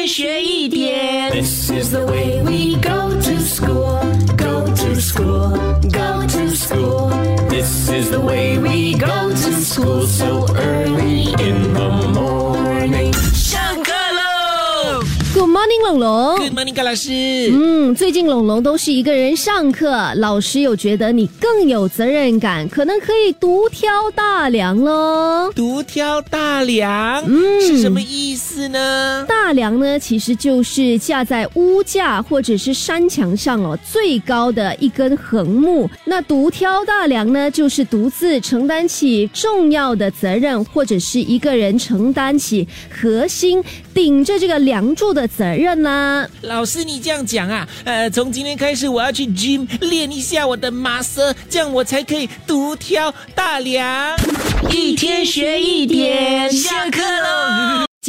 天学一点。This is the way we go to school, go to school, go to school. This is the way we go to school so early in the morning. 上课喽 Good morning，龙龙。！Good morning，高老师。嗯，最近龙龙都是一个人上课，老师有觉得你更有责任感，可能可以独挑大梁喽。独挑大梁，嗯是什么意思呢？大梁呢，其实就是架在屋架或者是山墙上哦最高的一根横木。那独挑大梁呢，就是独自承担起重要的责任，或者是一个人承担起核心顶着这个梁柱的责任啦、老师，你这样讲啊？呃，从今天开始我要去 gym 练一下我的马舌，这样我才可以独挑大梁。一天学一点，下课喽！